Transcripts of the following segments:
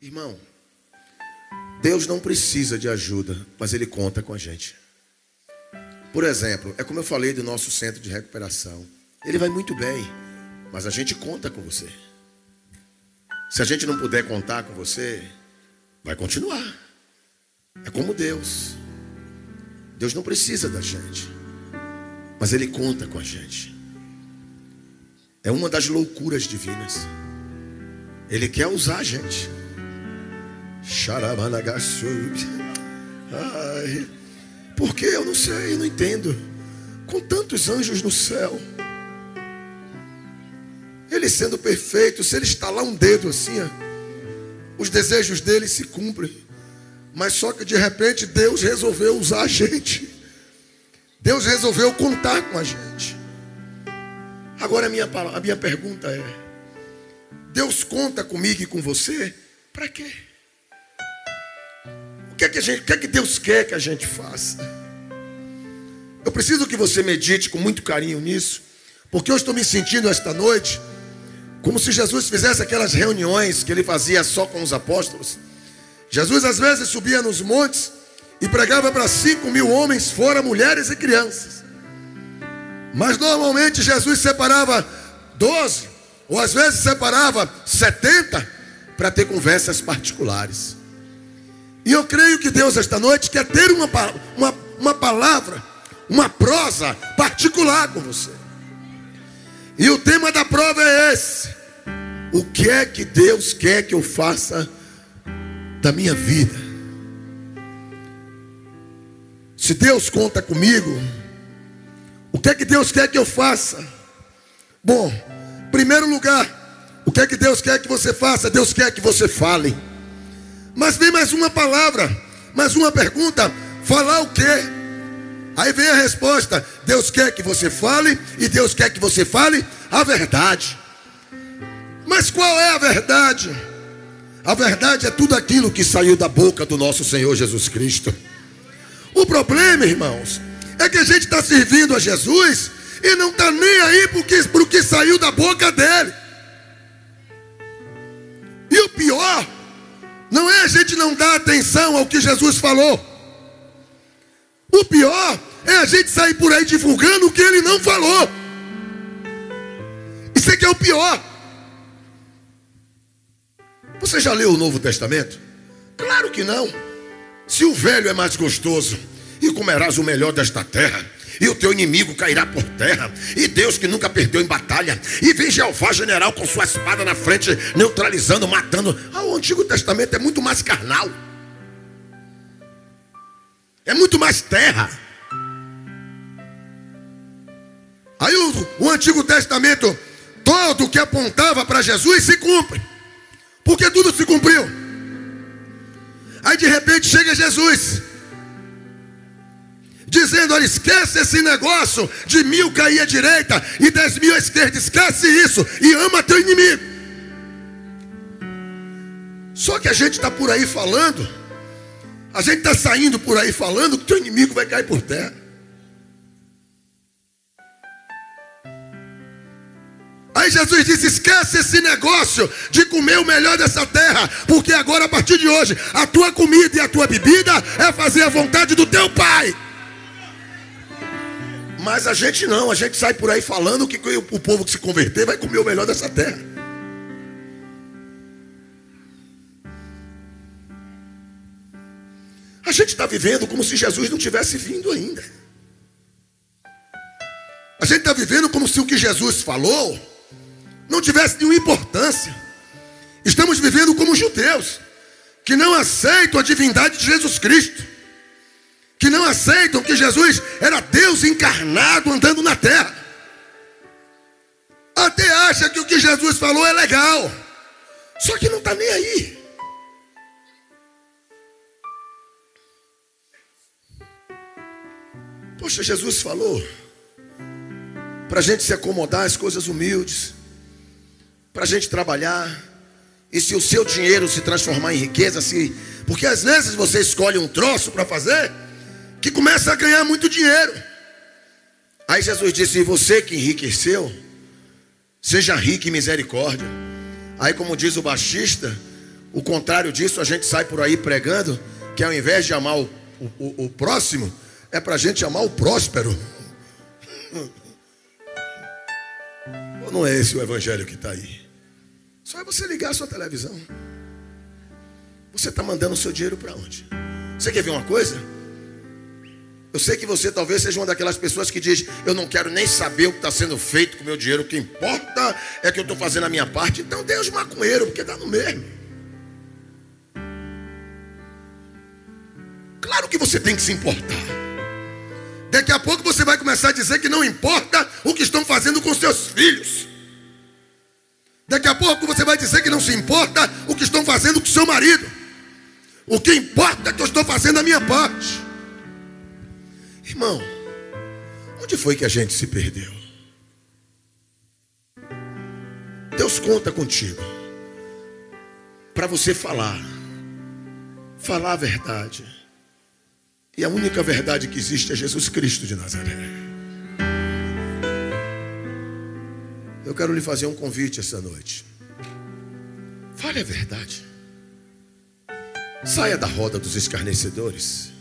Irmão, Deus não precisa de ajuda, mas Ele conta com a gente. Por exemplo, é como eu falei do nosso centro de recuperação. Ele vai muito bem, mas a gente conta com você. Se a gente não puder contar com você, vai continuar. É como Deus. Deus não precisa da gente, mas Ele conta com a gente. É uma das loucuras divinas. Ele quer usar a gente. Ai, porque eu não sei, não entendo. Com tantos anjos no céu, ele sendo perfeito, se ele estalar um dedo assim, ó, os desejos dele se cumprem. Mas só que de repente Deus resolveu usar a gente. Deus resolveu contar com a gente. Agora a minha, a minha pergunta é: Deus conta comigo e com você? Para quê? Que é que, gente, que é que Deus quer que a gente faça? Eu preciso que você medite com muito carinho nisso, porque eu estou me sentindo esta noite como se Jesus fizesse aquelas reuniões que ele fazia só com os apóstolos. Jesus às vezes subia nos montes e pregava para cinco mil homens, fora mulheres e crianças. Mas normalmente Jesus separava doze, ou às vezes separava setenta, para ter conversas particulares. E eu creio que Deus esta noite quer ter uma, uma, uma palavra, uma prosa particular com você. E o tema da prova é esse: O que é que Deus quer que eu faça da minha vida? Se Deus conta comigo, o que é que Deus quer que eu faça? Bom, primeiro lugar, o que é que Deus quer que você faça? Deus quer que você fale. Mas vem mais uma palavra, mais uma pergunta: falar o quê? Aí vem a resposta: Deus quer que você fale, e Deus quer que você fale a verdade. Mas qual é a verdade? A verdade é tudo aquilo que saiu da boca do nosso Senhor Jesus Cristo. O problema, irmãos, é que a gente está servindo a Jesus e não está nem aí para o que saiu da boca dele. E o pior não é a gente não dar atenção ao que Jesus falou. O pior é a gente sair por aí divulgando o que ele não falou. Isso é que é o pior. Você já leu o Novo Testamento? Claro que não. Se o velho é mais gostoso, e comerás o melhor desta terra, e o teu inimigo cairá por terra, e Deus que nunca perdeu em batalha, e vem Jeová general com sua espada na frente, neutralizando, matando. Ah, o Antigo Testamento é muito mais carnal, é muito mais terra. Aí o, o Antigo Testamento, todo que apontava para Jesus se cumpre, porque tudo se cumpriu. Aí de repente chega Jesus dizendo: olha, esquece esse negócio de mil cair à direita e dez mil à esquerda, esquece isso e ama teu inimigo. Só que a gente está por aí falando, a gente está saindo por aí falando que teu inimigo vai cair por terra. Aí Jesus disse: esquece esse negócio de comer o melhor dessa terra, porque agora a partir de hoje a tua comida e a tua bebida é fazer a vontade do teu Pai. Mas a gente não, a gente sai por aí falando que o povo que se converter vai comer o melhor dessa terra. A gente está vivendo como se Jesus não tivesse vindo ainda. A gente está vivendo como se o que Jesus falou não tivesse nenhuma importância. Estamos vivendo como judeus, que não aceitam a divindade de Jesus Cristo que não aceitam que Jesus era Deus encarnado andando na terra. Até acha que o que Jesus falou é legal, só que não está nem aí. Poxa, Jesus falou para a gente se acomodar às coisas humildes, para a gente trabalhar, e se o seu dinheiro se transformar em riqueza, se, porque às vezes você escolhe um troço para fazer, que começa a ganhar muito dinheiro. Aí Jesus disse: você que enriqueceu, seja rico em misericórdia. Aí, como diz o baixista, O contrário disso, a gente sai por aí pregando que ao invés de amar o, o, o próximo, é para a gente amar o próspero. Ou não é esse o evangelho que está aí? Só é você ligar a sua televisão. Você está mandando o seu dinheiro para onde? Você quer ver uma coisa? Eu sei que você talvez seja uma daquelas pessoas que diz: Eu não quero nem saber o que está sendo feito com o meu dinheiro, o que importa é que eu estou fazendo a minha parte. Então, Deus maconheiro, porque dá no mesmo. Claro que você tem que se importar. Daqui a pouco você vai começar a dizer que não importa o que estão fazendo com seus filhos. Daqui a pouco você vai dizer que não se importa o que estão fazendo com seu marido. O que importa é que eu estou fazendo a minha parte. Irmão, onde foi que a gente se perdeu? Deus conta contigo para você falar, falar a verdade. E a única verdade que existe é Jesus Cristo de Nazaré. Eu quero lhe fazer um convite essa noite. Fale a verdade. Saia da roda dos escarnecedores.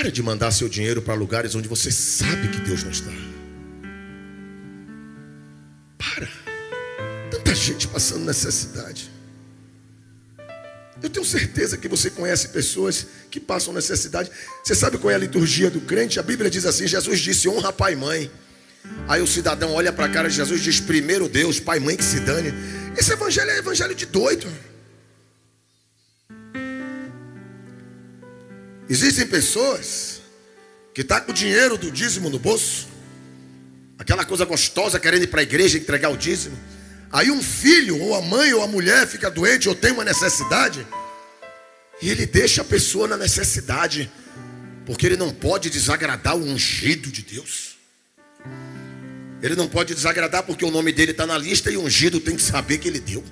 Para de mandar seu dinheiro para lugares onde você sabe que Deus não está. Para. Tanta gente passando necessidade. Eu tenho certeza que você conhece pessoas que passam necessidade. Você sabe qual é a liturgia do crente? A Bíblia diz assim: Jesus disse: honra pai e mãe. Aí o cidadão olha para a cara de Jesus e diz: primeiro Deus, pai e mãe que se dane. Esse evangelho é evangelho de doido. Existem pessoas que estão tá com o dinheiro do dízimo no bolso, aquela coisa gostosa querendo ir para a igreja entregar o dízimo. Aí um filho, ou a mãe, ou a mulher fica doente ou tem uma necessidade, e ele deixa a pessoa na necessidade, porque ele não pode desagradar o ungido de Deus. Ele não pode desagradar porque o nome dele está na lista e o ungido tem que saber que ele deu.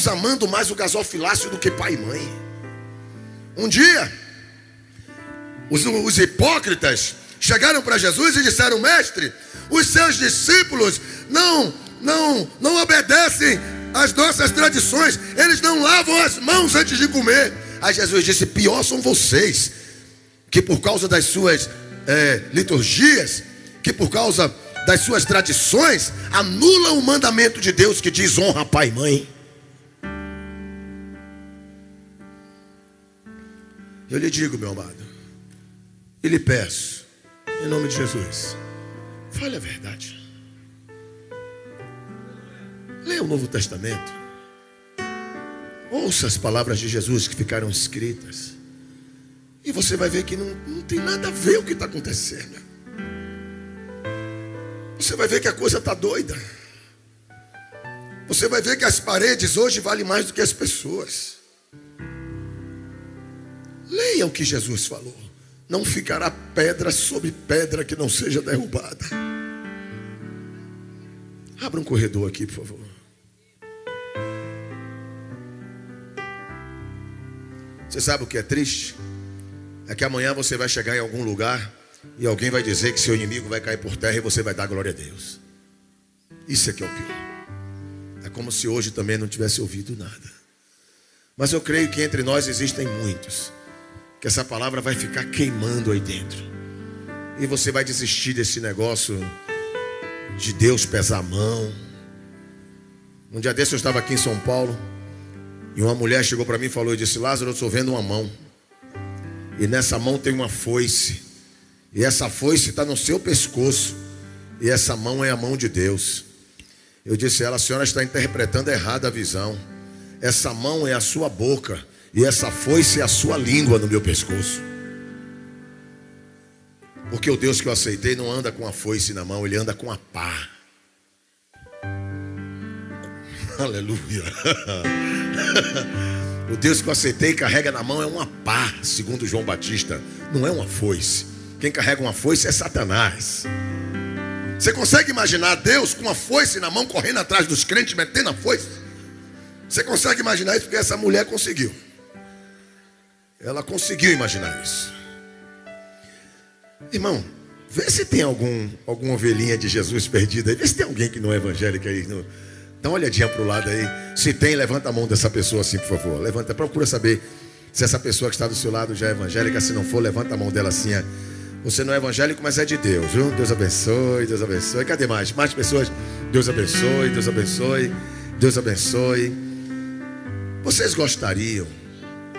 Estamos amando mais o gasofilácio do que pai e mãe. Um dia, os, os hipócritas chegaram para Jesus e disseram: Mestre, os seus discípulos não, não, não obedecem às nossas tradições, eles não lavam as mãos antes de comer. Aí Jesus disse: Pior são vocês, que por causa das suas é, liturgias, que por causa das suas tradições, anulam o mandamento de Deus que diz honra pai e mãe. Eu lhe digo, meu amado, e lhe peço, em nome de Jesus, fale a verdade. Leia o Novo Testamento. Ouça as palavras de Jesus que ficaram escritas. E você vai ver que não, não tem nada a ver o que está acontecendo. Você vai ver que a coisa está doida. Você vai ver que as paredes hoje valem mais do que as pessoas. Leia o que Jesus falou. Não ficará pedra sobre pedra que não seja derrubada. Abra um corredor aqui, por favor. Você sabe o que é triste? É que amanhã você vai chegar em algum lugar e alguém vai dizer que seu inimigo vai cair por terra e você vai dar glória a Deus. Isso é que é o pior. É como se hoje também não tivesse ouvido nada. Mas eu creio que entre nós existem muitos que essa palavra vai ficar queimando aí dentro. E você vai desistir desse negócio de Deus pesar a mão. Um dia desse eu estava aqui em São Paulo e uma mulher chegou para mim e falou: Eu disse, Lázaro, eu estou vendo uma mão. E nessa mão tem uma foice. E essa foice está no seu pescoço. E essa mão é a mão de Deus. Eu disse a ela: A senhora está interpretando errado a visão. Essa mão é a sua boca. E essa foice é a sua língua no meu pescoço. Porque o Deus que eu aceitei não anda com a foice na mão, ele anda com a pá. Aleluia. o Deus que eu aceitei carrega na mão é uma pá, segundo João Batista, não é uma foice. Quem carrega uma foice é Satanás. Você consegue imaginar Deus com uma foice na mão correndo atrás dos crentes, metendo a foice? Você consegue imaginar isso porque essa mulher conseguiu. Ela conseguiu imaginar isso. Irmão, Vê se tem algum, alguma ovelhinha de Jesus perdida aí. Vê se tem alguém que não é evangélico aí. No... Dá uma olhadinha para o lado aí. Se tem, levanta a mão dessa pessoa assim, por favor. Levanta, procura saber se essa pessoa que está do seu lado já é evangélica. Se não for, levanta a mão dela assim. É. Você não é evangélico, mas é de Deus, viu? Deus abençoe, Deus abençoe. Cadê mais? Mais pessoas? Deus abençoe, Deus abençoe, Deus abençoe. Vocês gostariam,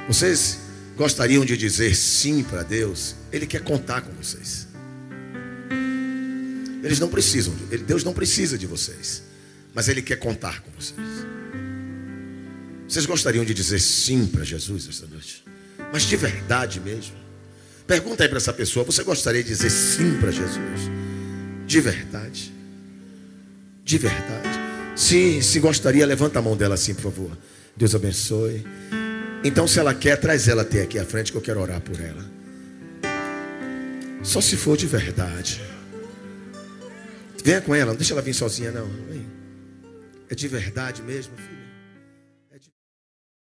vocês gostariam de dizer sim para Deus? Ele quer contar com vocês. Eles não precisam, Deus não precisa de vocês, mas Ele quer contar com vocês. Vocês gostariam de dizer sim para Jesus esta noite? Mas de verdade mesmo? Pergunta aí para essa pessoa: você gostaria de dizer sim para Jesus? De verdade? De verdade? Se, se gostaria, levanta a mão dela assim, por favor. Deus abençoe. Então, se ela quer, traz ela até aqui à frente que eu quero orar por ela. Só se for de verdade. Venha com ela, não deixa ela vir sozinha, não. Vem. É de verdade mesmo, filho?